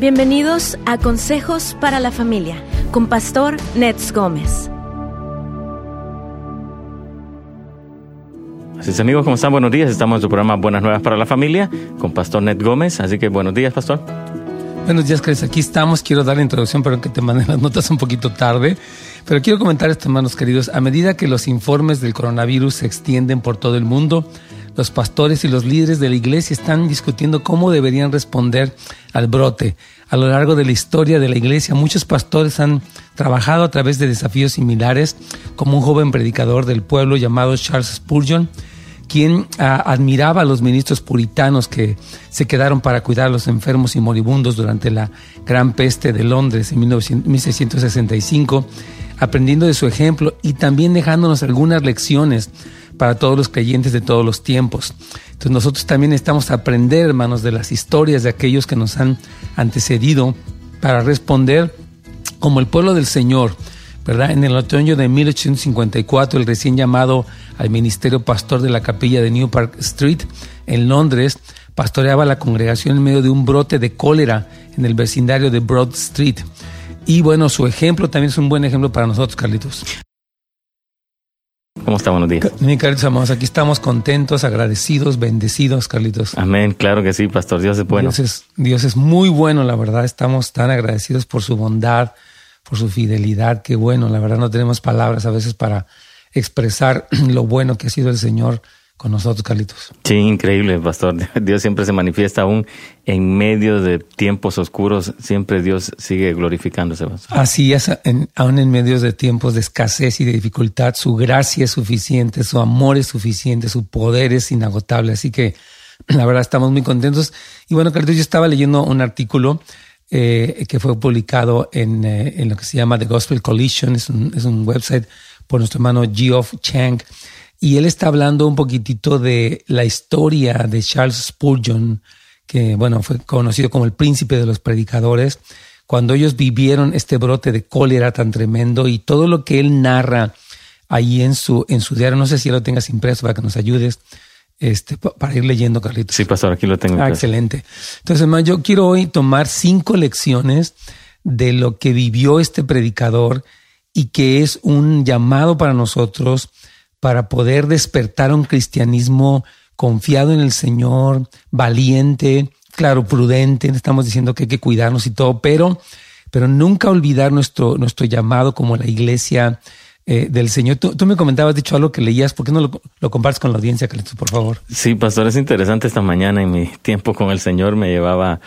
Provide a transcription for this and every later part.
Bienvenidos a Consejos para la Familia con Pastor Nets Gómez. Así es amigos, ¿cómo están? Buenos días. Estamos en su programa Buenas Nuevas para la Familia con Pastor Ned Gómez. Así que buenos días, Pastor. Buenos días, Cris. Aquí estamos. Quiero dar la introducción, pero que te manden las notas un poquito tarde. Pero quiero comentar esto, hermanos queridos. A medida que los informes del coronavirus se extienden por todo el mundo, los pastores y los líderes de la iglesia están discutiendo cómo deberían responder al brote. A lo largo de la historia de la iglesia, muchos pastores han trabajado a través de desafíos similares, como un joven predicador del pueblo llamado Charles Spurgeon, quien ah, admiraba a los ministros puritanos que se quedaron para cuidar a los enfermos y moribundos durante la gran peste de Londres en 1665, aprendiendo de su ejemplo y también dejándonos algunas lecciones para todos los creyentes de todos los tiempos. Entonces nosotros también estamos a aprender, hermanos, de las historias de aquellos que nos han antecedido para responder como el pueblo del Señor. ¿verdad? En el otoño de 1854, el recién llamado al ministerio pastor de la capilla de New Park Street en Londres pastoreaba la congregación en medio de un brote de cólera en el vecindario de Broad Street. Y bueno, su ejemplo también es un buen ejemplo para nosotros, Carlitos. ¿Cómo está? Buenos días. Mi Carlitos, amados, aquí estamos contentos, agradecidos, bendecidos, Carlitos. Amén, claro que sí, Pastor. Dios es bueno. Dios es, Dios es muy bueno, la verdad. Estamos tan agradecidos por su bondad, por su fidelidad. Qué bueno, la verdad no tenemos palabras a veces para expresar lo bueno que ha sido el Señor con nosotros, Carlitos. Sí, increíble, pastor. Dios siempre se manifiesta aún en medio de tiempos oscuros, siempre Dios sigue glorificándose. Así es, aún en medio de tiempos de escasez y de dificultad, su gracia es suficiente, su amor es suficiente, su poder es inagotable. Así que la verdad estamos muy contentos. Y bueno, Carlitos, yo estaba leyendo un artículo eh, que fue publicado en, eh, en, lo que se llama The Gospel Collision, es un, es un website por nuestro hermano Geoff Chang y él está hablando un poquitito de la historia de Charles Spurgeon, que bueno, fue conocido como el príncipe de los predicadores, cuando ellos vivieron este brote de cólera tan tremendo y todo lo que él narra ahí en su, en su diario, no sé si lo tengas impreso para que nos ayudes, este, para ir leyendo, Carlitos. Sí, pastor, aquí lo tengo. Ah, excelente. Entonces, hermano, yo quiero hoy tomar cinco lecciones de lo que vivió este predicador y que es un llamado para nosotros para poder despertar un cristianismo confiado en el Señor, valiente, claro, prudente. Estamos diciendo que hay que cuidarnos y todo, pero, pero nunca olvidar nuestro, nuestro llamado como la iglesia eh, del Señor. Tú, me comentabas, dicho algo que leías, ¿por qué no lo, lo compartes con la audiencia, Carlitos, por favor? Sí, pastor, es interesante. Esta mañana en mi tiempo con el Señor me llevaba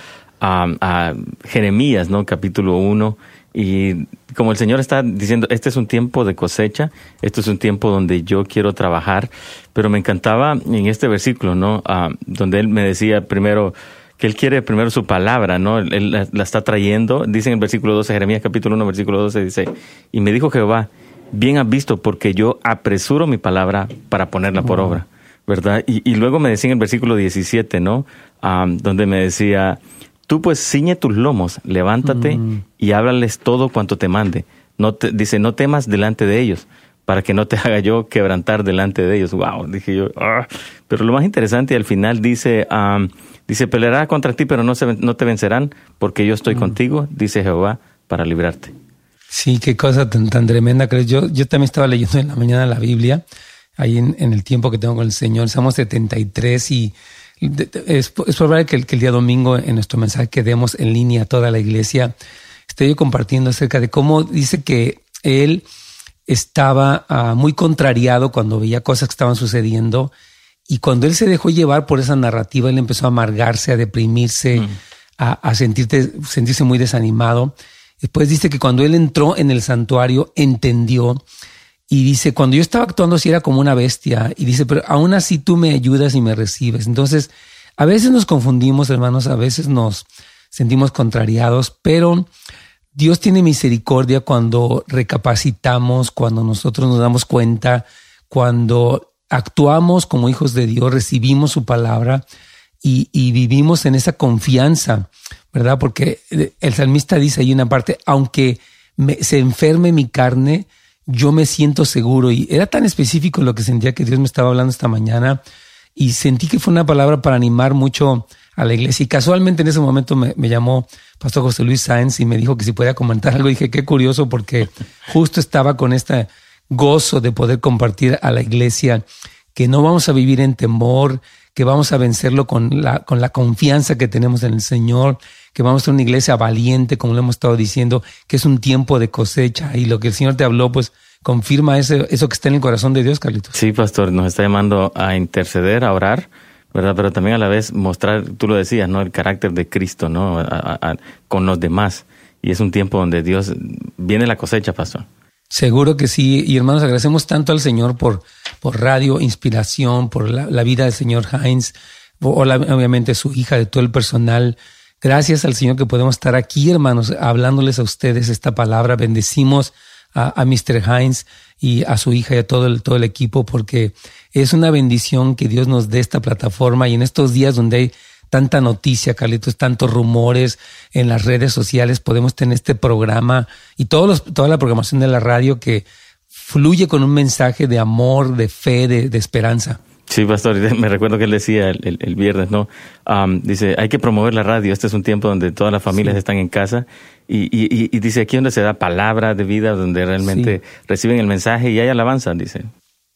a, Jeremías, ¿no? Capítulo 1 y como el Señor está diciendo, este es un tiempo de cosecha, esto es un tiempo donde yo quiero trabajar, pero me encantaba en este versículo, ¿no? Ah, donde Él me decía primero que Él quiere primero su palabra, ¿no? Él la, está trayendo, dice en el versículo 12, Jeremías capítulo 1, versículo 12, dice, y me dijo Jehová, bien has visto porque yo apresuro mi palabra para ponerla por obra, ¿verdad? Y, y, luego me decía en el versículo 17, ¿no? Ah, donde me decía, Tú pues ciñe tus lomos, levántate mm. y háblales todo cuanto te mande. No te, dice, no temas delante de ellos, para que no te haga yo quebrantar delante de ellos. Wow, dije yo. Ah". Pero lo más interesante al final dice, dice, peleará contra ti, pero no, se, no te vencerán, porque yo estoy mm. contigo, dice Jehová, para librarte. Sí, qué cosa tan, tan tremenda. Yo, yo también estaba leyendo en la mañana la Biblia, ahí en, en el tiempo que tengo con el Señor. Somos 73 y es, probable que el, que el, día domingo en nuestro mensaje que demos en línea a toda la iglesia, esté yo compartiendo acerca de cómo dice que él estaba ah, muy contrariado cuando veía cosas que estaban sucediendo y cuando él se dejó llevar por esa narrativa, él empezó a amargarse, a deprimirse, mm. a, a sentirse muy desanimado. Después dice que cuando él entró en el santuario, entendió y dice, cuando yo estaba actuando así era como una bestia. Y dice, pero aún así tú me ayudas y me recibes. Entonces, a veces nos confundimos, hermanos, a veces nos sentimos contrariados, pero Dios tiene misericordia cuando recapacitamos, cuando nosotros nos damos cuenta, cuando actuamos como hijos de Dios, recibimos su palabra y, vivimos en esa confianza, ¿verdad? Porque el salmista dice ahí una parte, aunque se enferme mi carne, yo me siento seguro y era tan específico lo que sentía que Dios me estaba hablando esta mañana y sentí que fue una palabra para animar mucho a la iglesia. Y casualmente en ese momento me, llamó Pastor José Luis Sáenz y me dijo que si podía comentar algo. dije, qué curioso, porque justo estaba con este gozo de poder compartir a la iglesia que no vamos a vivir en temor, que vamos a vencerlo con la, con la confianza que tenemos en el Señor, que vamos a ser una iglesia valiente, como lo hemos estado diciendo, que es un tiempo de cosecha. Y lo que el Señor te habló, pues confirma eso, eso que está en el corazón de Dios, Carlitos. Sí, pastor, nos está llamando a interceder, a orar, ¿verdad? Pero también a la vez mostrar, tú lo decías, ¿no? El carácter de Cristo, ¿no? con los demás. Y es un tiempo donde Dios viene la cosecha, pastor. Seguro que sí. Y hermanos, agradecemos tanto al Señor por, por Radio Inspiración, por la, vida del señor Heinz, o obviamente su hija, de todo el personal. Gracias al Señor que podemos estar aquí, hermanos, hablándoles a ustedes esta palabra. Bendecimos a, a Mr. Heinz y a su hija y a todo el, todo el equipo porque es una bendición que Dios nos dé esta plataforma y en estos días donde hay tanta noticia, Carlitos, tantos rumores en las redes sociales, podemos tener este programa y todos los, toda la programación de la radio que fluye con un mensaje de amor, de fe, de, esperanza. Sí, pastor, me recuerdo que él decía el, viernes, ¿no? dice, hay que promover la radio, este es un tiempo donde todas las familias están en casa y, y, dice aquí donde se da palabra de vida, donde realmente reciben el mensaje y hay alabanza, dice.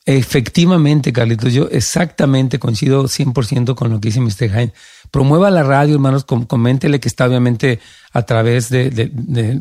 Efectivamente, Carlitos, yo exactamente coincido 100% con lo que dice Mr. Jaime. Promueva la radio, hermanos, coméntele que está obviamente a través de,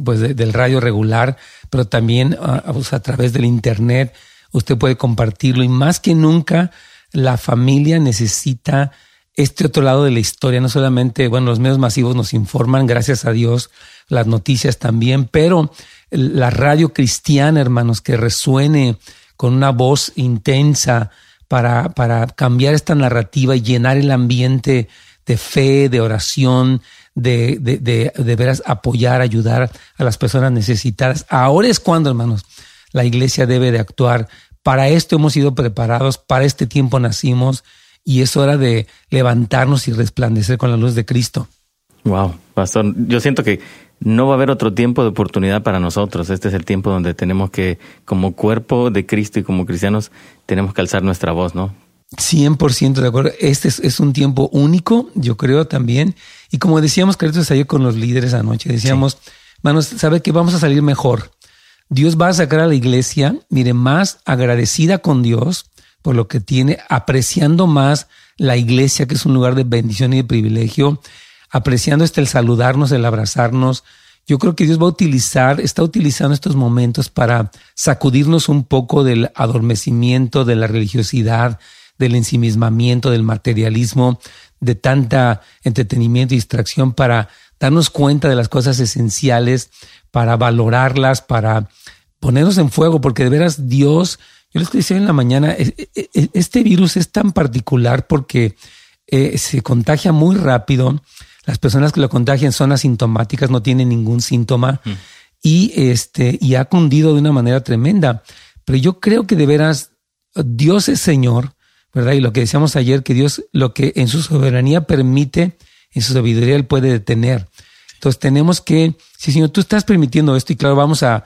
pues del radio regular, pero también a, a través del Internet. Usted puede compartirlo y más que nunca la familia necesita este otro lado de la historia. No solamente, bueno, los medios masivos nos informan, gracias a Dios, las noticias también, pero la radio cristiana, hermanos, que resuene con una voz intensa para, para cambiar esta narrativa y llenar el ambiente de fe, de oración, de, de, de, de veras apoyar, ayudar a las personas necesitadas. Ahora es cuando, hermanos, la iglesia debe de actuar. Para esto hemos sido preparados, para este tiempo nacimos y es hora de levantarnos y resplandecer con la luz de Cristo. Wow, pastor, yo siento que no va a haber otro tiempo de oportunidad para nosotros. Este es el tiempo donde tenemos que, como cuerpo de Cristo y como cristianos, tenemos que alzar nuestra voz, ¿no? 100% de acuerdo. Este es, un tiempo único, yo creo también. Y como decíamos, Carlitos, ayer con los líderes anoche, decíamos, manos, ¿sabe que vamos a salir mejor? Dios va a sacar a la iglesia, mire, más agradecida con Dios por lo que tiene, apreciando más la iglesia, que es un lugar de bendición y de privilegio, apreciando este el saludarnos, el abrazarnos. Yo creo que Dios va a utilizar, está utilizando estos momentos para sacudirnos un poco del adormecimiento, de la religiosidad, del ensimismamiento, del materialismo, de tanta entretenimiento y distracción para darnos cuenta de las cosas esenciales, para valorarlas, para ponernos en fuego, porque de veras Dios, yo les decía en la mañana, e, e, e, este virus es tan particular porque eh, se contagia muy rápido, las personas que lo contagian son asintomáticas, no tienen ningún síntoma mm. y, este, y ha cundido de una manera tremenda. Pero yo creo que de veras Dios es Señor, ¿verdad? Y lo que decíamos ayer, que Dios lo que en su soberanía permite, en su sabiduría Él puede detener. Entonces tenemos que, si Señor, tú estás permitiendo esto y claro, vamos a,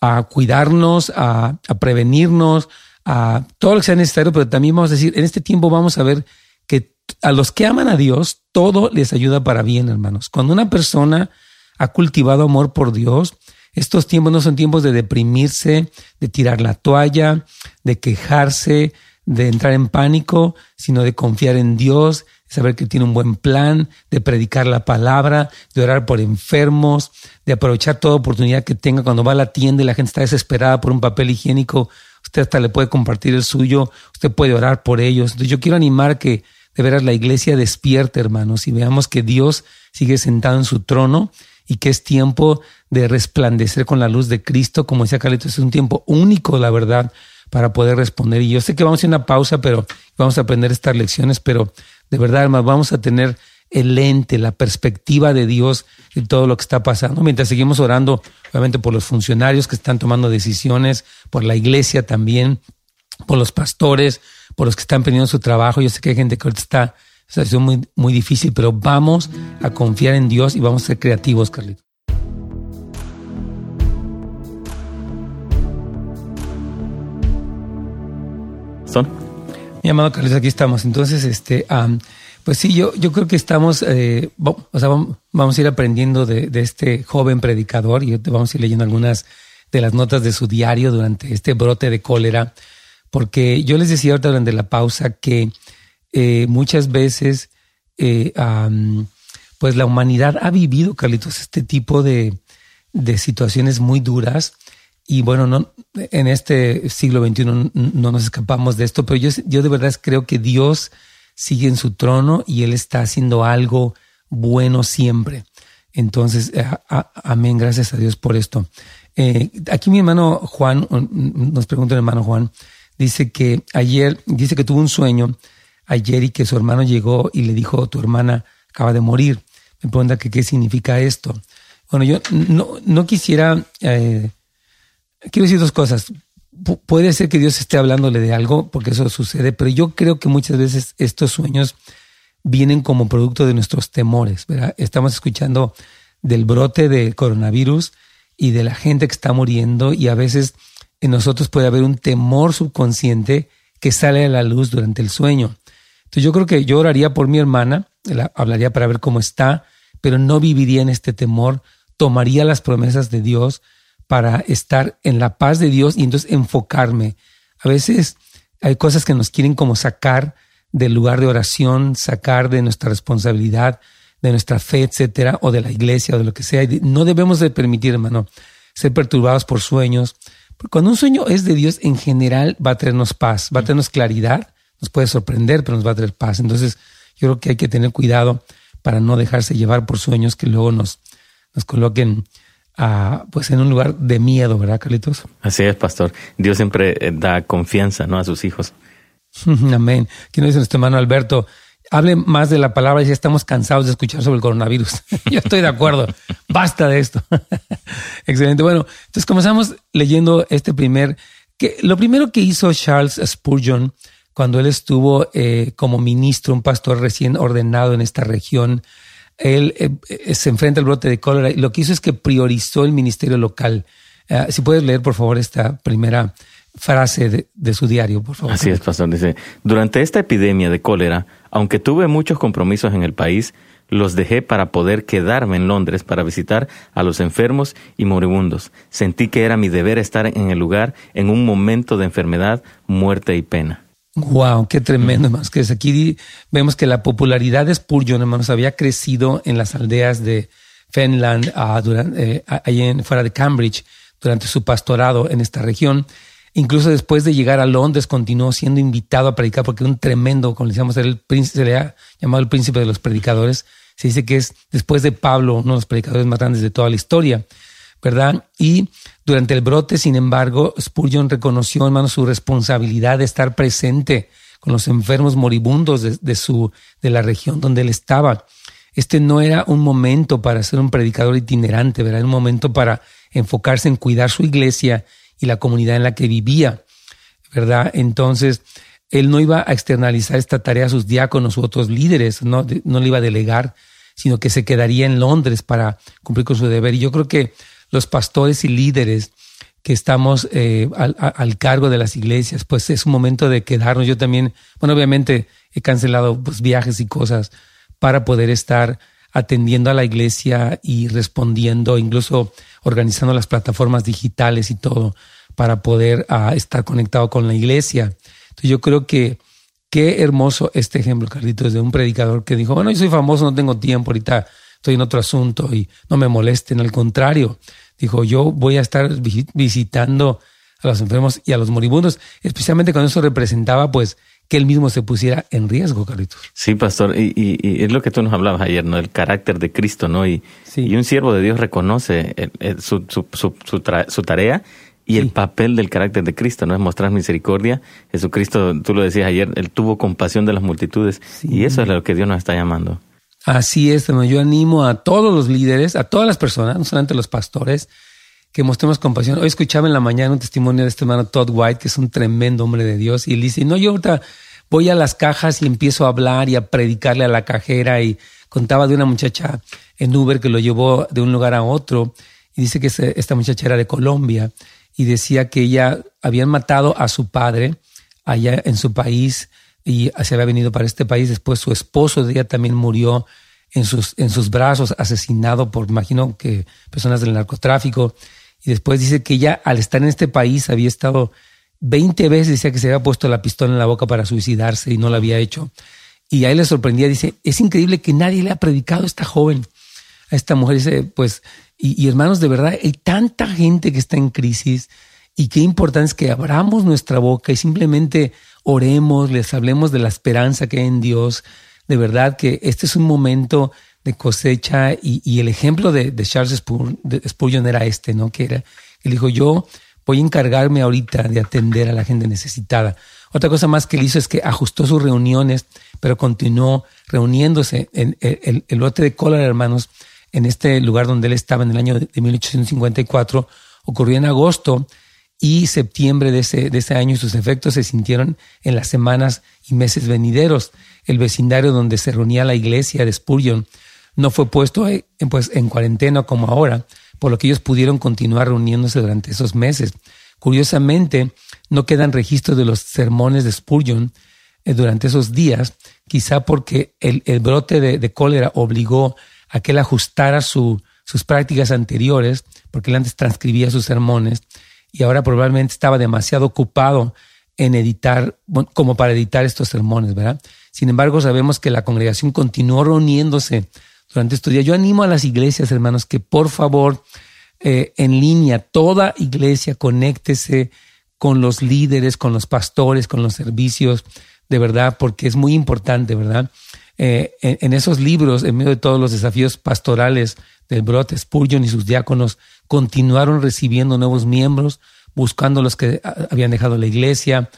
a cuidarnos, a, a prevenirnos, a todo lo que sea necesario, pero también vamos a decir, en este tiempo vamos a ver que a los que aman a Dios, todo les ayuda para bien, hermanos. Cuando una persona ha cultivado amor por Dios, estos tiempos no son tiempos de deprimirse, de tirar la toalla, de quejarse, de entrar en pánico, sino de confiar en Dios, de saber que tiene un buen plan, de predicar la palabra, de orar por enfermos, de aprovechar toda oportunidad que tenga cuando va a la tienda y la gente está desesperada por un papel higiénico. Usted hasta le puede compartir el suyo, usted puede orar por ellos. Entonces yo quiero animar que de veras la iglesia despierte, hermanos, y veamos que Dios sigue sentado en su trono y que es tiempo de resplandecer con la luz de Cristo, como decía Carlitos, es un tiempo único, la verdad, para poder responder. Y yo sé que vamos a una pausa, pero vamos a aprender estas lecciones, pero de verdad, hermanos, vamos a tener el lente, la perspectiva de Dios en todo lo que está pasando, mientras seguimos orando, obviamente, por los funcionarios que están tomando decisiones, por la iglesia también, por los pastores, por los que están perdiendo su trabajo. Yo sé que hay gente que ahorita está en una situación muy, muy difícil, pero vamos a confiar en Dios y vamos a ser creativos, Carlitos. ¿Son? Mi amado Carlos, aquí estamos. Entonces, este, Pues sí, yo, yo creo que estamos, eh, o sea, vamos a ir aprendiendo de, de, este joven predicador y vamos a ir leyendo algunas de las notas de su diario durante este brote de cólera, porque yo les decía ahorita durante la pausa que eh, muchas veces, eh, pues la humanidad ha vivido, Carlitos, este tipo de, de situaciones muy duras y bueno, no, en este siglo XXI no, nos escapamos de esto, pero yo, yo de verdad creo que Dios sigue en su trono y Él está haciendo algo bueno siempre. Entonces, eh, amén, gracias a Dios por esto. Aquí mi hermano Juan, nos pregunta el hermano Juan, dice que ayer, dice que tuvo un sueño ayer y que su hermano llegó y le dijo, tu hermana acaba de morir. Me pregunta que qué significa esto. Bueno, yo no, no quisiera, eh, quiero decir dos cosas puede ser que Dios esté hablándole de algo, porque eso sucede, pero yo creo que muchas veces estos sueños vienen como producto de nuestros temores, ¿verdad? Estamos escuchando del brote de coronavirus y de la gente que está muriendo y a veces en nosotros puede haber un temor subconsciente que sale a la luz durante el sueño. Entonces yo creo que yo oraría por mi hermana, hablaría para ver cómo está, pero no viviría en este temor, tomaría las promesas de Dios, para estar en la paz de Dios y entonces enfocarme. A veces hay cosas que nos quieren como sacar del lugar de oración, sacar de nuestra responsabilidad, de nuestra fe, etcétera, o de la iglesia o de lo que sea. No debemos de permitir, hermano, ser perturbados por sueños. Porque cuando un sueño es de Dios, en general va a traernos paz, va a traernos claridad, nos puede sorprender, pero nos va a traer paz. Entonces, yo creo que hay que tener cuidado para no dejarse llevar por sueños que luego nos, nos coloquen pues en un lugar de miedo, ¿verdad, Carlitos? Así es, pastor. Dios siempre eh, da confianza, ¿no? A sus hijos. Amén. ¿Qué nos dice nuestro hermano Alberto? Hable más de la palabra, ya estamos cansados de escuchar sobre el coronavirus. Yo estoy de acuerdo. Basta de esto. Excelente. Bueno, entonces comenzamos leyendo este primer, que lo primero que hizo Charles Spurgeon cuando él estuvo eh, como ministro, un pastor recién ordenado en esta región, él eh, eh, se enfrenta al brote de cólera y lo que hizo es que priorizó el ministerio local. Eh, si puedes leer, por favor, esta primera frase de, su diario, por favor. Así es, pastor. Dice, durante esta epidemia de cólera, aunque tuve muchos compromisos en el país, los dejé para poder quedarme en Londres para visitar a los enfermos y moribundos. Sentí que era mi deber estar en el lugar en un momento de enfermedad, muerte y pena. Wow, qué tremendo, hermanos. Que aquí vemos que la popularidad de Spurgeon, hermanos, había crecido en las aldeas de Fenland, uh, durante, en, fuera de Cambridge, durante su pastorado en esta región. Incluso después de llegar a Londres, continuó siendo invitado a predicar porque un tremendo, como decíamos, el príncipe, se le ha llamado el príncipe de los predicadores. Se dice que es, después de Pablo, uno de los predicadores más grandes de toda la historia, ¿verdad? Y durante el brote, sin embargo, Spurgeon reconoció, hermano, su responsabilidad de estar presente con los enfermos moribundos de, su, de la región donde él estaba. Este no era un momento para ser un predicador itinerante, Era un momento para enfocarse en cuidar su iglesia y la comunidad en la que vivía, ¿verdad? Entonces, él no iba a externalizar esta tarea a sus diáconos u otros líderes, no, no le iba a delegar, sino que se quedaría en Londres para cumplir con su deber. Y yo creo que los pastores y líderes que estamos eh, al, cargo de las iglesias, pues es un momento de quedarnos. Yo también, bueno, obviamente he cancelado pues, viajes y cosas para poder estar atendiendo a la iglesia y respondiendo, incluso organizando las plataformas digitales y todo para poder ah, estar conectado con la iglesia. Entonces yo creo que qué hermoso este ejemplo, Carlitos, de un predicador que dijo, bueno, yo soy famoso, no tengo tiempo, ahorita estoy en otro asunto y no me molesten, al contrario, Dijo, yo voy a estar visitando a los enfermos y a los moribundos, especialmente cuando eso representaba, pues, que él mismo se pusiera en riesgo, Carlitos. Sí, pastor, y, es lo que tú nos hablabas ayer, ¿no? El carácter de Cristo, ¿no? Y, y un siervo de Dios reconoce su, su, su, su, tarea y el papel del carácter de Cristo, ¿no? Es mostrar misericordia. Jesucristo, tú lo decías ayer, él tuvo compasión de las multitudes y eso es lo que Dios nos está llamando. Así es, hermano. Yo animo a todos los líderes, a todas las personas, no solamente los pastores, que mostremos compasión. Hoy escuchaba en la mañana un testimonio de este hermano Todd White, que es un tremendo hombre de Dios, y él dice, no, yo ahorita voy a las cajas y empiezo a hablar y a predicarle a la cajera y contaba de una muchacha en Uber que lo llevó de un lugar a otro y dice que esta muchacha era de Colombia y decía que ella habían matado a su padre allá en su país y se había venido para este país. Después su esposo de ella también murió en sus, en sus brazos, asesinado por, imagino que personas del narcotráfico. Y después dice que ella, al estar en este país, había estado 20 veces, decía que se había puesto la pistola en la boca para suicidarse y no lo había hecho. Y a él le sorprendía, dice, es increíble que nadie le ha predicado a esta joven, a esta mujer. Dice, pues, y, hermanos, de verdad, hay tanta gente que está en crisis y qué importante es que abramos nuestra boca y simplemente oremos, les hablemos de la esperanza que hay en Dios. De verdad que este es un momento de cosecha y, el ejemplo de, Charles Spurgeon era este, ¿no? Que era, él dijo, yo voy a encargarme ahorita de atender a la gente necesitada. Otra cosa más que él hizo es que ajustó sus reuniones, pero continuó reuniéndose. En, el, lote de cólera, hermanos, en este lugar donde él estaba en el año de 1854, ocurrió en agosto y septiembre de ese, de ese año y sus efectos se sintieron en las semanas y meses venideros. El vecindario donde se reunía la iglesia de Spurgeon no fue puesto en, pues, en cuarentena como ahora, por lo que ellos pudieron continuar reuniéndose durante esos meses. Curiosamente, no quedan registros de los sermones de Spurgeon eh, durante esos días, quizá porque el, brote de, cólera obligó a que él ajustara sus prácticas anteriores, porque él antes transcribía sus sermones, y ahora probablemente estaba demasiado ocupado en editar, como para editar estos sermones, ¿verdad? Sin embargo, sabemos que la congregación continuó reuniéndose durante estos días. Yo animo a las iglesias, hermanos, que por favor, eh, en línea, toda iglesia, conéctese con los líderes, con los pastores, con los servicios, de verdad, porque es muy importante, ¿verdad? Eh, en, esos libros, en medio de todos los desafíos pastorales del brote, Spurgeon y sus diáconos continuaron recibiendo nuevos miembros, buscando los que ah, habían dejado la iglesia,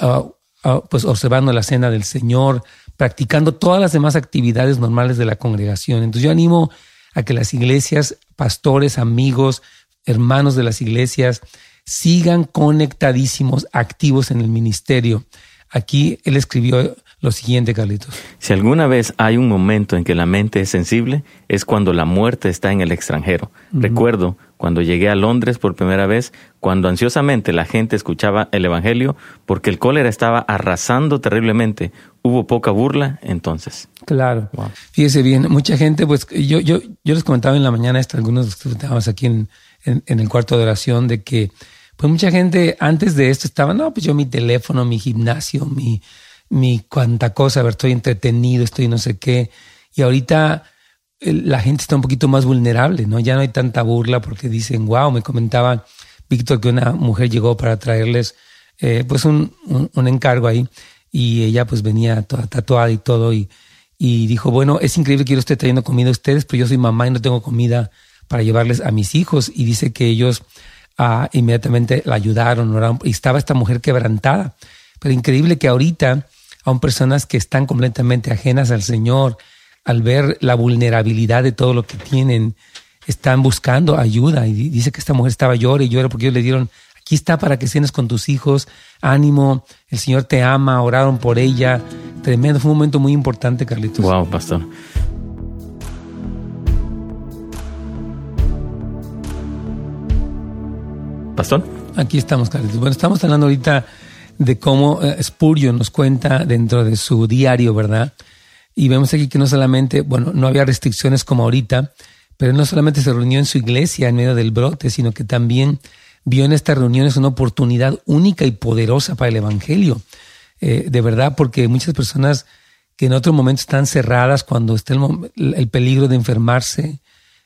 ah, ah, pues observando la cena del Señor, practicando todas las demás actividades normales de la congregación. Entonces yo animo a que las iglesias, pastores, amigos, hermanos de las iglesias, sigan conectadísimos, activos en el ministerio. Aquí él escribió lo siguiente, Carlitos. Si alguna vez hay un momento en que la mente es sensible, es cuando la muerte está en el extranjero. Recuerdo cuando llegué a Londres por primera vez, cuando ansiosamente la gente escuchaba el Evangelio, porque el cólera estaba arrasando terriblemente. Hubo poca burla entonces. Claro. Fíjese bien, mucha gente, pues yo, yo, yo les comentaba en la mañana esto, algunos de los que aquí en, en, el cuarto de oración, de que pues mucha gente antes de esto estaba, no, pues yo mi teléfono, mi gimnasio, mi, mi cuanta cosa, a ver, estoy entretenido, estoy no sé qué. Y ahorita la gente está un poquito más vulnerable, ¿no? Ya no hay tanta burla porque dicen, wow, me comentaba Víctor que una mujer llegó para traerles eh, pues un, un, encargo ahí y ella pues venía toda tatuada y todo y, y dijo, bueno, es increíble que yo esté trayendo comida a ustedes, pero yo soy mamá y no tengo comida para llevarles a mis hijos y dice que ellos ah, inmediatamente la ayudaron, oraron, y estaba esta mujer quebrantada. Pero increíble que ahorita aún personas que están completamente ajenas al Señor, al ver la vulnerabilidad de todo lo que tienen, están buscando ayuda. Y dice que esta mujer estaba llorando y llora porque ellos le dieron, aquí está para que cenes con tus hijos, ánimo, el Señor te ama, oraron por ella. Tremendo, fue un momento muy importante, Carlitos. Wow, pastor. Pastor. Aquí estamos, Carlitos. Bueno, estamos hablando ahorita de cómo eh, Spurgeon nos cuenta dentro de su diario, ¿verdad? Y vemos aquí que no solamente, bueno, no había restricciones como ahorita, pero no solamente se reunió en su iglesia en medio del brote, sino que también vio en estas reuniones una oportunidad única y poderosa para el Evangelio. Eh, de verdad, porque muchas personas que en otro momento están cerradas cuando está el, el, peligro de enfermarse,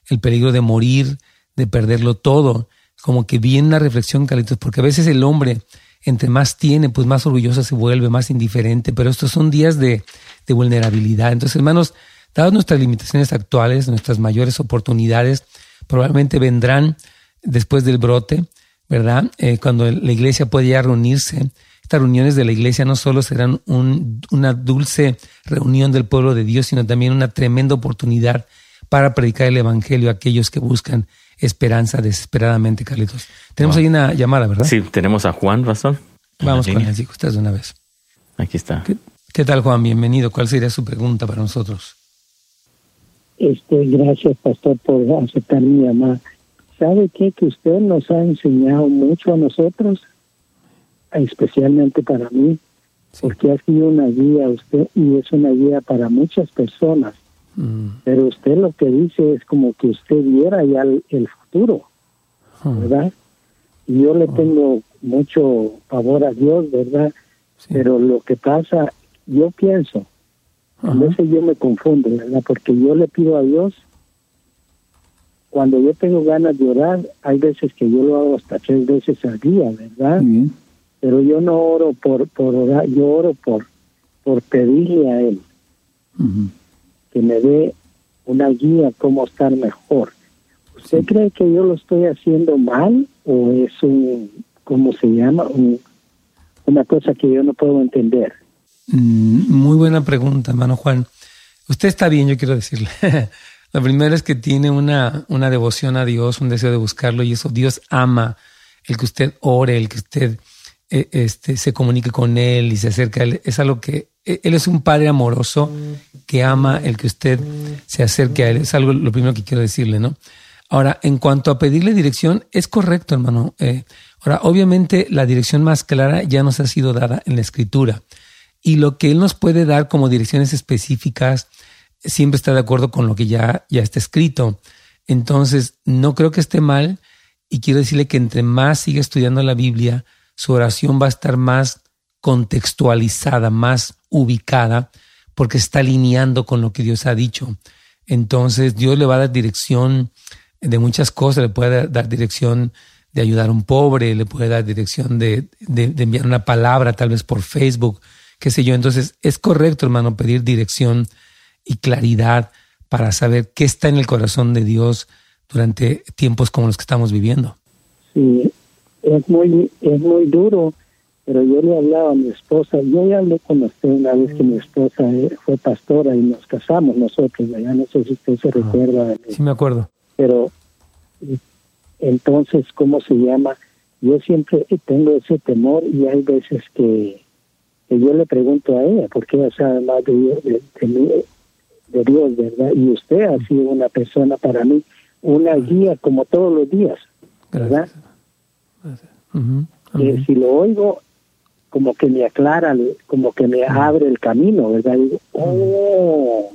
el peligro de morir, de perderlo todo, como que viene una reflexión, Carlitos, porque a veces el hombre entre más tiene, pues más orgullosa se vuelve, más indiferente, pero estos son días de, vulnerabilidad. Entonces, hermanos, dadas nuestras limitaciones actuales, nuestras mayores oportunidades, probablemente vendrán después del brote, ¿verdad? Eh, cuando la iglesia puede ya reunirse. Estas reuniones de la iglesia no solo serán una dulce reunión del pueblo de Dios, sino también una tremenda oportunidad para predicar el Evangelio a aquellos que buscan esperanza desesperadamente, Carlitos. Tenemos ahí una llamada, ¿verdad? Sí, tenemos a Juan Bastón. Vamos con él, sí, ustedes de una vez. Aquí está. ¿Qué, tal, Juan? Bienvenido. ¿Cuál sería su pregunta para nosotros? Este, gracias, pastor, por aceptar mi llamada. ¿Sabe qué? Que usted nos ha enseñado mucho a nosotros, especialmente para mí, porque ha sido una guía usted y es una guía para muchas personas. Mm. Pero usted lo que dice es como que usted viera ya el, el futuro, Mm. ¿verdad? Y yo le tengo mucho favor a Dios, ¿verdad? Sí. Pero lo que pasa, yo pienso, a veces yo me confundo, ¿verdad? Porque yo le pido a Dios, cuando yo tengo ganas de orar, hay veces que yo lo hago hasta tres veces al día, ¿verdad? Muy bien. Pero yo no oro por, por orar, yo oro por, por pedirle a Él. Que me dé una guía cómo estar mejor. ¿Usted cree que yo lo estoy haciendo mal o es un, ¿cómo se llama? Un- una cosa que yo no puedo entender. Mm, Muy buena pregunta, hermano Juan. Usted está bien, yo quiero decirle. Lo primero es que tiene una, una devoción a Dios, un deseo de buscarlo y eso Dios ama el que usted ore, el que usted este, se comunique con Él y se acerque a Él. Es algo que eh, Él es un Padre amoroso que ama el que usted se acerque a Él. Es algo lo primero que quiero decirle, ¿no? Ahora, en cuanto a pedirle dirección, es correcto, hermano. Eh, ahora, obviamente, la dirección más clara ya nos ha sido dada en la Escritura. Y lo que Él nos puede dar como direcciones específicas siempre está de acuerdo con lo que ya, ya está escrito. Entonces, no creo que esté mal y quiero decirle que entre más siga estudiando la Biblia, su oración va a estar más contextualizada, más ubicada, porque está alineando con lo que Dios ha dicho. Entonces, Dios le va a dar dirección de muchas cosas, le puede dar- dirección de ayudar a un pobre, le puede dar dirección de enviar una palabra tal vez por Facebook, qué sé yo. Entonces, es correcto, hermano, pedir dirección y claridad para saber qué está en el corazón de Dios durante tiempos como los que estamos viviendo. Sí, es muy, es muy duro, pero yo le hablaba a mi esposa, yo ya hablé con usted una vez que mi esposa eh, fue pastora y nos casamos nosotros, ya no sé si usted se recuerda de mí. Sí, me acuerdo. pero entonces, ¿cómo se llama? Yo siempre tengo ese temor y hay veces que, que yo le pregunto a ella, porque ella sabe más de, Dios- de, de de Dios, ¿verdad? Y usted ha sido una persona para mí, una guía como todos los días, ¿verdad? Gracias. Amén. si lo oigo, como que me aclara, como que me abre el camino, ¿verdad? Digo, oh,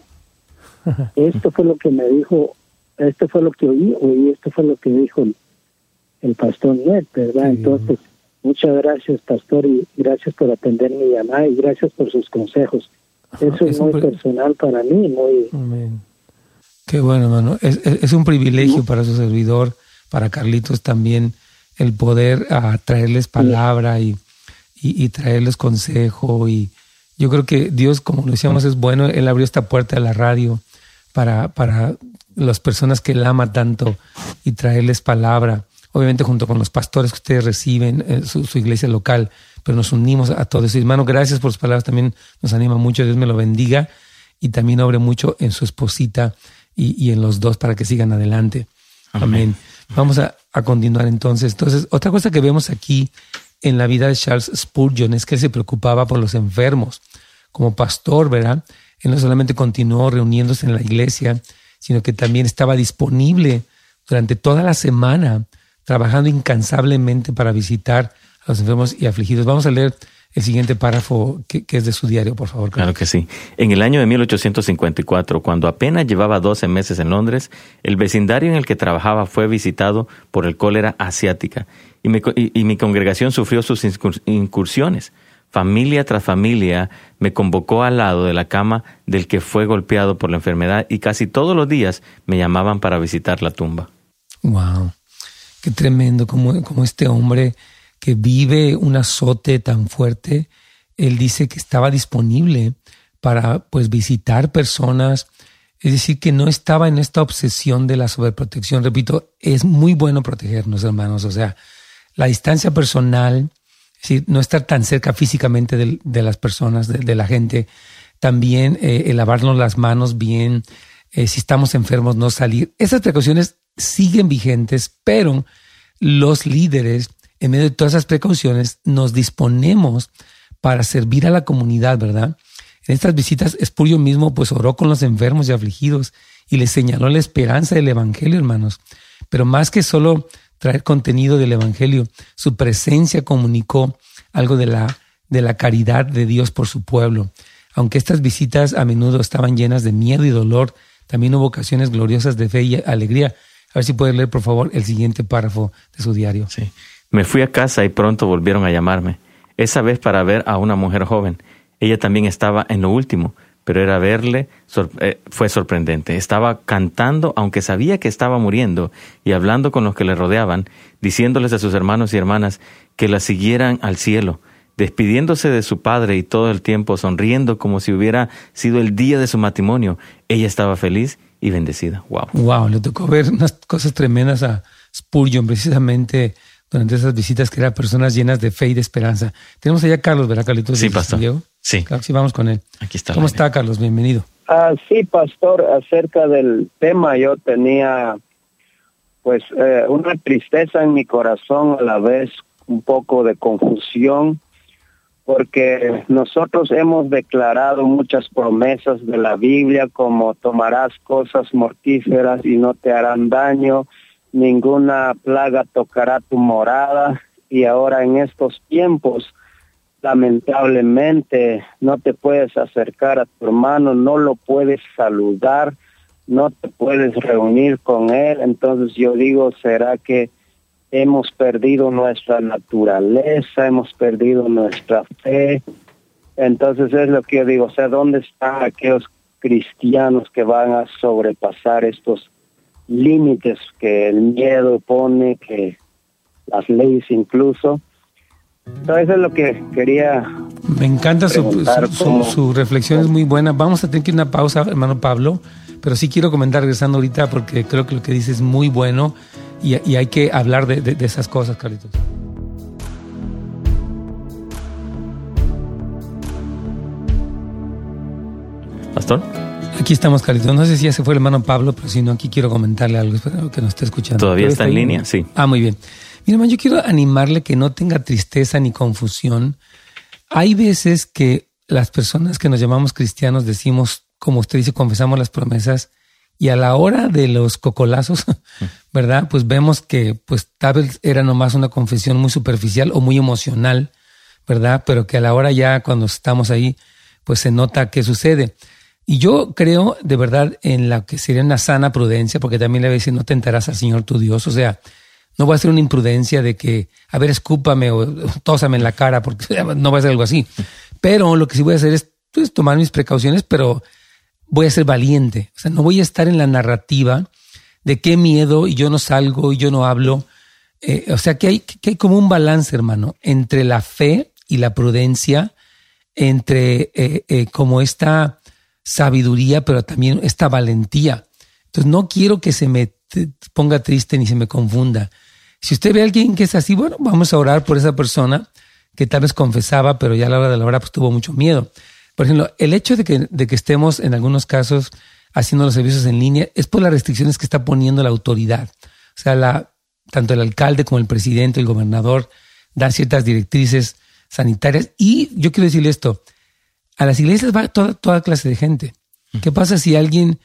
esto fue lo que me dijo, esto fue lo que oí, oí, esto fue lo que dijo el, el pastor Ned, ¿verdad? Sí. Entonces, muchas gracias, pastor, y gracias por atender mi llamada y gracias por sus consejos. Eso es, un muy personal para mí, muy... Amén. Qué bueno, hermano. Es, es- es un privilegio para su servidor, para Carlitos también, el poder ah, traerles palabra y, y, y traerles consejo. Y yo creo que Dios, como lo decíamos, es bueno. Él abrió esta puerta de la radio para, para las personas que Él ama tanto y traerles palabra. Obviamente junto con los pastores que ustedes reciben, eh, su, su iglesia local, pero nos unimos a todos. Y, hermano, gracias por sus palabras. También nos anima mucho. Dios me lo bendiga y también obre mucho en su esposita y, y en los dos para que sigan adelante. Amén. Vamos a, a continuar entonces. Entonces, otra cosa que vemos aquí en la vida de Charles Spurgeon es que se preocupaba por los enfermos. Como pastor, ¿verdad? Él no solamente continuó reuniéndose en la iglesia, sino que también estaba disponible durante toda la semana, trabajando incansablemente para visitar a los enfermos y afligidos. Vamos a leer el siguiente párrafo que, que es de su diario, por favor. Claro que sí. En el año de 1854, cuando apenas llevaba 12 meses en Londres, el vecindario en el que trabajaba fue visitado por el cólera asiática y mi, co- y- y mi congregación sufrió sus incur- incursiones. Familia tras familia me convocó al lado de la cama del que fue golpeado por la enfermedad y casi todos los días me llamaban para visitar la tumba. Wow, qué tremendo como, como este hombre que vive un azote tan fuerte, él dice que estaba disponible para pues visitar personas, es decir, que no estaba en esta obsesión de la sobreprotección. Repito, es muy bueno protegernos, hermanos, o sea, la distancia personal, es decir, no estar tan cerca físicamente de, las personas, de, de la gente, también eh, el lavarnos las manos bien, eh, si estamos enfermos, no salir. Esas precauciones siguen vigentes, pero los líderes, en medio de todas esas precauciones, nos disponemos para servir a la comunidad, ¿verdad? En estas visitas, Spurgeon mismo pues oró con los enfermos y afligidos y les señaló la esperanza del Evangelio, hermanos. Pero más que solo traer contenido del Evangelio, su presencia comunicó algo de la de la caridad de Dios por su pueblo. Aunque estas visitas a menudo estaban llenas de miedo y dolor, también hubo ocasiones gloriosas de fe y alegría. A ver si puede leer, por favor, el siguiente párrafo de su diario. Sí. Me fui a casa y pronto volvieron a llamarme, esa vez para ver a una mujer joven. Ella también estaba en lo último, pero era verle eh, fue sorprendente. Estaba cantando, aunque sabía que estaba muriendo, y hablando con los que le rodeaban, diciéndoles a sus hermanos y hermanas que la siguieran al cielo, despidiéndose de su padre y todo el tiempo sonriendo como si hubiera sido el día de su matrimonio. Ella estaba feliz y bendecida. Wow. Wow, le tocó ver unas cosas tremendas a Spurgeon precisamente durante esas visitas que eran personas llenas de fe y de esperanza. Tenemos allá a Carlos, ¿verdad, Carlitos? Sí, pastor. Sí. Claro, sí, vamos con él. Aquí está. ¿Cómo está, Carlos? Bienvenido. Ah, sí, pastor, acerca del tema yo tenía pues eh, una tristeza en mi corazón a la vez un poco de confusión porque nosotros hemos declarado muchas promesas de la Biblia como tomarás cosas mortíferas y no te harán daño, ninguna plaga tocará tu morada y ahora en estos tiempos lamentablemente no te puedes acercar a tu hermano, no lo puedes saludar, no te puedes reunir con él, entonces yo digo, ¿será que hemos perdido nuestra naturaleza, hemos perdido nuestra fe? Entonces es lo que yo digo, o sea, ¿dónde están aquellos cristianos que van a sobrepasar estos límites que el miedo pone, que las leyes incluso? eso es lo que quería. Me encanta su, su, reflexión, es muy buena. Vamos a tener que ir una pausa, hermano Pablo, pero sí quiero comentar regresando ahorita porque creo que lo que dice es muy bueno y, hay que hablar de, esas cosas, Carlitos. Pastor. Aquí estamos, Carlitos. No sé si ya se fue el hermano Pablo, pero si no, aquí quiero comentarle algo. Espero que nos esté escuchando. ¿Todavía está, en línea? Sí. Ah, muy bien. Mira, hermano, yo quiero animarle que no tenga tristeza ni confusión. Hay veces que las personas que nos llamamos cristianos decimos, como usted dice, confesamos las promesas y a la hora de los cocolazos, ¿verdad? Pues vemos que pues tal vez era nomás una confesión muy superficial o muy emocional, ¿verdad? Pero que a la hora ya cuando estamos ahí, pues se nota qué sucede. Y yo creo de verdad en la que sería una sana prudencia, porque también le voy a decir, no tentarás al Señor tu Dios. O sea, no voy a hacer una imprudencia de que, a ver, escúpame o tósame en la cara, porque no va a ser algo así. Pero lo que sí voy a hacer es pues, tomar mis precauciones, pero voy a ser valiente. O sea, no voy a estar en la narrativa de qué miedo y yo no salgo y yo no hablo. Eh, o sea, que hay, que hay como un balance, hermano, entre la fe y la prudencia, entre eh, eh, como esta sabiduría, pero también esta valentía. Entonces, no quiero que se me ponga triste ni se me confunda. Si usted ve a alguien que es así, bueno, vamos a orar por esa persona que tal vez confesaba, pero ya a la hora de la hora pues, tuvo mucho miedo. Por ejemplo, el hecho de que, de que estemos en algunos casos haciendo los servicios en línea es por las restricciones que está poniendo la autoridad. O sea, la, tanto el alcalde como el presidente, el gobernador, dan ciertas directrices sanitarias. Y yo quiero decirle esto, a las iglesias va toda, toda clase de gente. ¿Qué pasa si alguien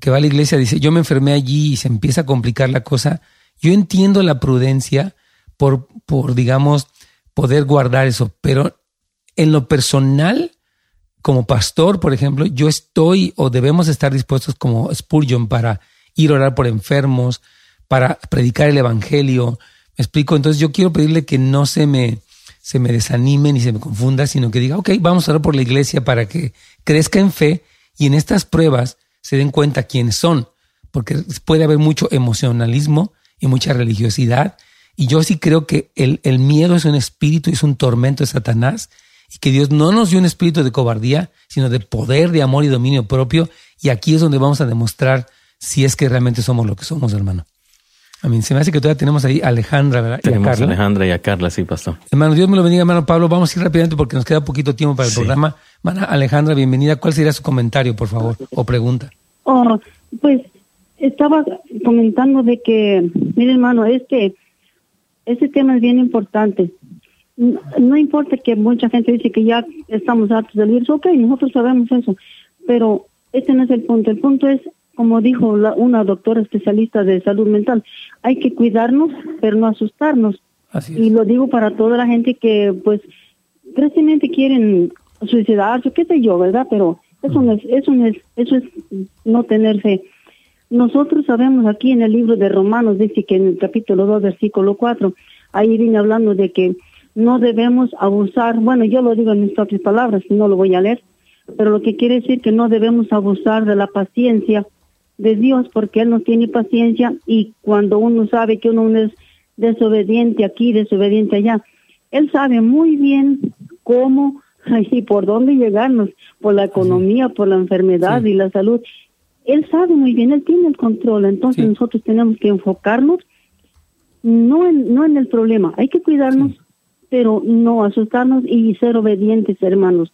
que va a la iglesia dice, yo me enfermé allí y se empieza a complicar la cosa? Yo entiendo la prudencia por, por, digamos, poder guardar eso, pero en lo personal, como pastor, por ejemplo, yo estoy o debemos estar dispuestos como Spurgeon para ir a orar por enfermos, para predicar el evangelio. ¿Me explico? Entonces yo quiero pedirle que no se me, se me desanime ni se me confunda, sino que diga, ok, vamos a orar por la iglesia para que crezca en fe y en estas pruebas se den cuenta quiénes son, porque puede haber mucho emocionalismo y mucha religiosidad. Y yo sí creo que el, el miedo es un espíritu, es un tormento de Satanás y que Dios no nos dio un espíritu de cobardía, sino de poder, de amor y dominio propio. Y aquí es donde vamos a demostrar si es que realmente somos lo que somos, hermano. A mí se me hace que todavía tenemos ahí a Alejandra, ¿verdad? Tenemos a, Alejandra y a Carla, sí, pastor. Hermano, Dios me lo bendiga, hermano Pablo. Vamos a ir rápidamente porque nos queda poquito tiempo para el programa. Hermana Alejandra, bienvenida. ¿Cuál sería su comentario, por favor, o pregunta? Oh, pues estaba comentando de que, mire hermano, este, este tema es bien importante. No, importa que mucha gente dice que ya estamos hartos del virus, ok, nosotros sabemos eso, pero este no es el punto. El punto es, como dijo una doctora especialista de salud mental, hay que cuidarnos, pero no asustarnos. Y lo digo para toda la gente que, pues, precisamente quieren suicidarse, qué sé yo, ¿verdad? Pero eso no es, eso no es, eso es no tener fe. Nosotros sabemos aquí en el libro de Romanos, dice que en el capítulo 2, versículo 4, ahí viene hablando de que no debemos abusar, bueno, yo lo digo en mis propias palabras, no lo voy a leer, pero lo que quiere decir que no debemos abusar de la paciencia de Dios, porque Él no tiene paciencia y cuando uno sabe que uno es desobediente aquí, desobediente allá, Él sabe muy bien cómo y por dónde llegarnos, por la economía, por la enfermedad y la salud. Él sabe muy bien, Él tiene el control, entonces nosotros tenemos que enfocarnos no en, no en el problema, hay que cuidarnos, pero no asustarnos y ser obedientes, hermanos,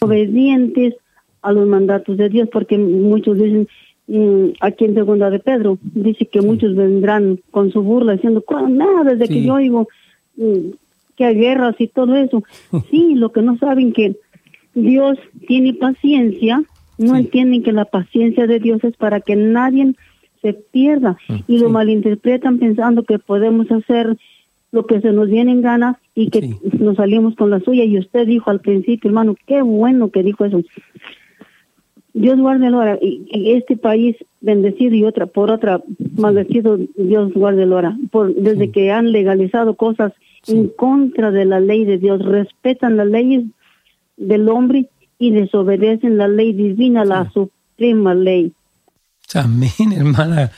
obedientes a los mandatos de Dios, porque muchos dicen, aquí en Segunda de Pedro, dice que muchos vendrán con su burla diciendo, nada, desde que yo oigo mm, que hay guerras y todo eso. Sí, lo que no saben que Dios tiene paciencia, no entienden que la paciencia de Dios es para que nadie se pierda. Mm, y lo malinterpretan pensando que podemos hacer lo que se nos viene en gana y que nos salimos con la suya. Y usted dijo al principio, hermano, qué bueno que dijo eso. Dios guarde ahora y, este país bendecido y otra por otra maldecido Dios guarde ahora por desde que han legalizado cosas en contra de la ley de Dios respetan las leyes del hombre y desobedecen la ley divina la suprema ley. Amén hermana.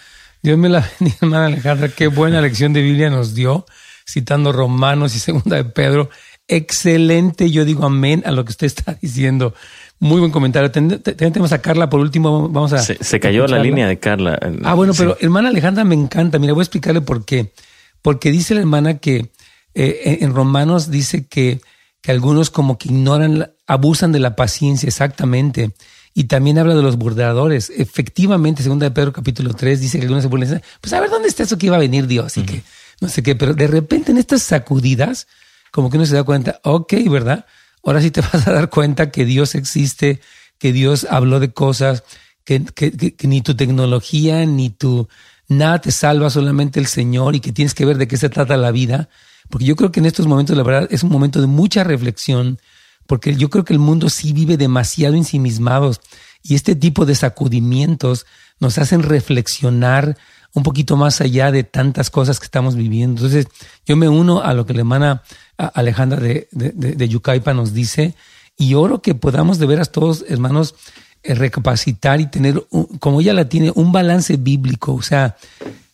Dios me la bendiga hermana Alejandra. Qué buena lección de Biblia nos dio citando Romanos y Segunda de Pedro. Excelente yo digo amén a lo que usted está diciendo muy buen comentario. Tenemos a Carla por último. Vamos a. Se, cayó la línea de Carla. Ah, bueno, pero hermana Alejandra me encanta. Mira, voy a explicarle por qué. Porque dice la hermana que eh, en Romanos dice que, que algunos como que ignoran, abusan de la paciencia, exactamente. Y también habla de los burladores. Efectivamente, segunda de Pedro capítulo 3 dice que algunos se burlan. Pues a ver, ¿dónde está eso que iba a venir Dios? Y que no sé qué. Pero de repente en estas sacudidas, como que uno se da cuenta, ok, ¿verdad? Ahora sí te vas a dar cuenta que Dios existe, que Dios habló de cosas, que, ni tu tecnología, ni tu nada te salva, solamente el Señor y que tienes que ver de qué se trata la vida. Porque yo creo que en estos momentos, la verdad, es un momento de mucha reflexión, porque yo creo que el mundo sí vive demasiado ensimismados y este tipo de sacudimientos nos hacen reflexionar un poquito más allá de tantas cosas que estamos viviendo. Entonces, yo me uno a lo que le hermana Alejandra de, de, Yucaipa nos dice, y oro que podamos de veras todos, hermanos, eh, recapacitar y tener, como ella la tiene, un balance bíblico. O sea,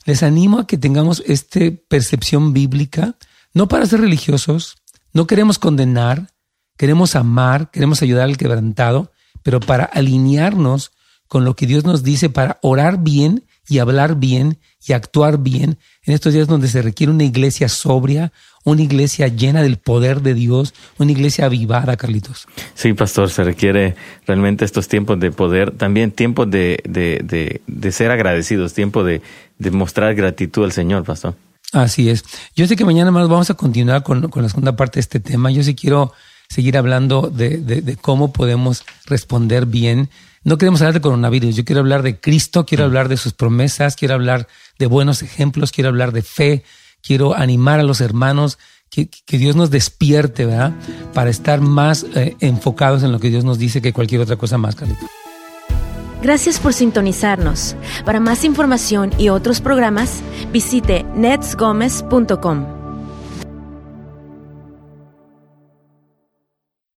les animo a que tengamos esta percepción bíblica, no para ser religiosos, no queremos condenar, queremos amar, queremos ayudar al quebrantado, pero para alinearnos con lo que Dios nos dice, para orar bien y hablar bien y actuar bien en estos días donde se requiere una iglesia sobria, una iglesia llena del poder de Dios, una iglesia avivada, Carlitos. Sí, pastor, se requiere realmente estos tiempos de poder, también tiempos de, de, de, ser agradecidos, tiempo de, de, mostrar gratitud al Señor, pastor. Así es. Yo sé que mañana más vamos a continuar con, con la segunda parte de este tema. Yo sí quiero seguir hablando de, de cómo podemos responder bien no queremos hablar de coronavirus, yo quiero hablar de Cristo, quiero hablar de sus promesas, quiero hablar de buenos ejemplos, quiero hablar de fe, quiero animar a los hermanos, que, Dios nos despierte, ¿verdad? Para estar más eh, enfocados en lo que Dios nos dice que cualquier otra cosa más, Carlito. Gracias por sintonizarnos. Para más información y otros programas, visite netsgomez.com.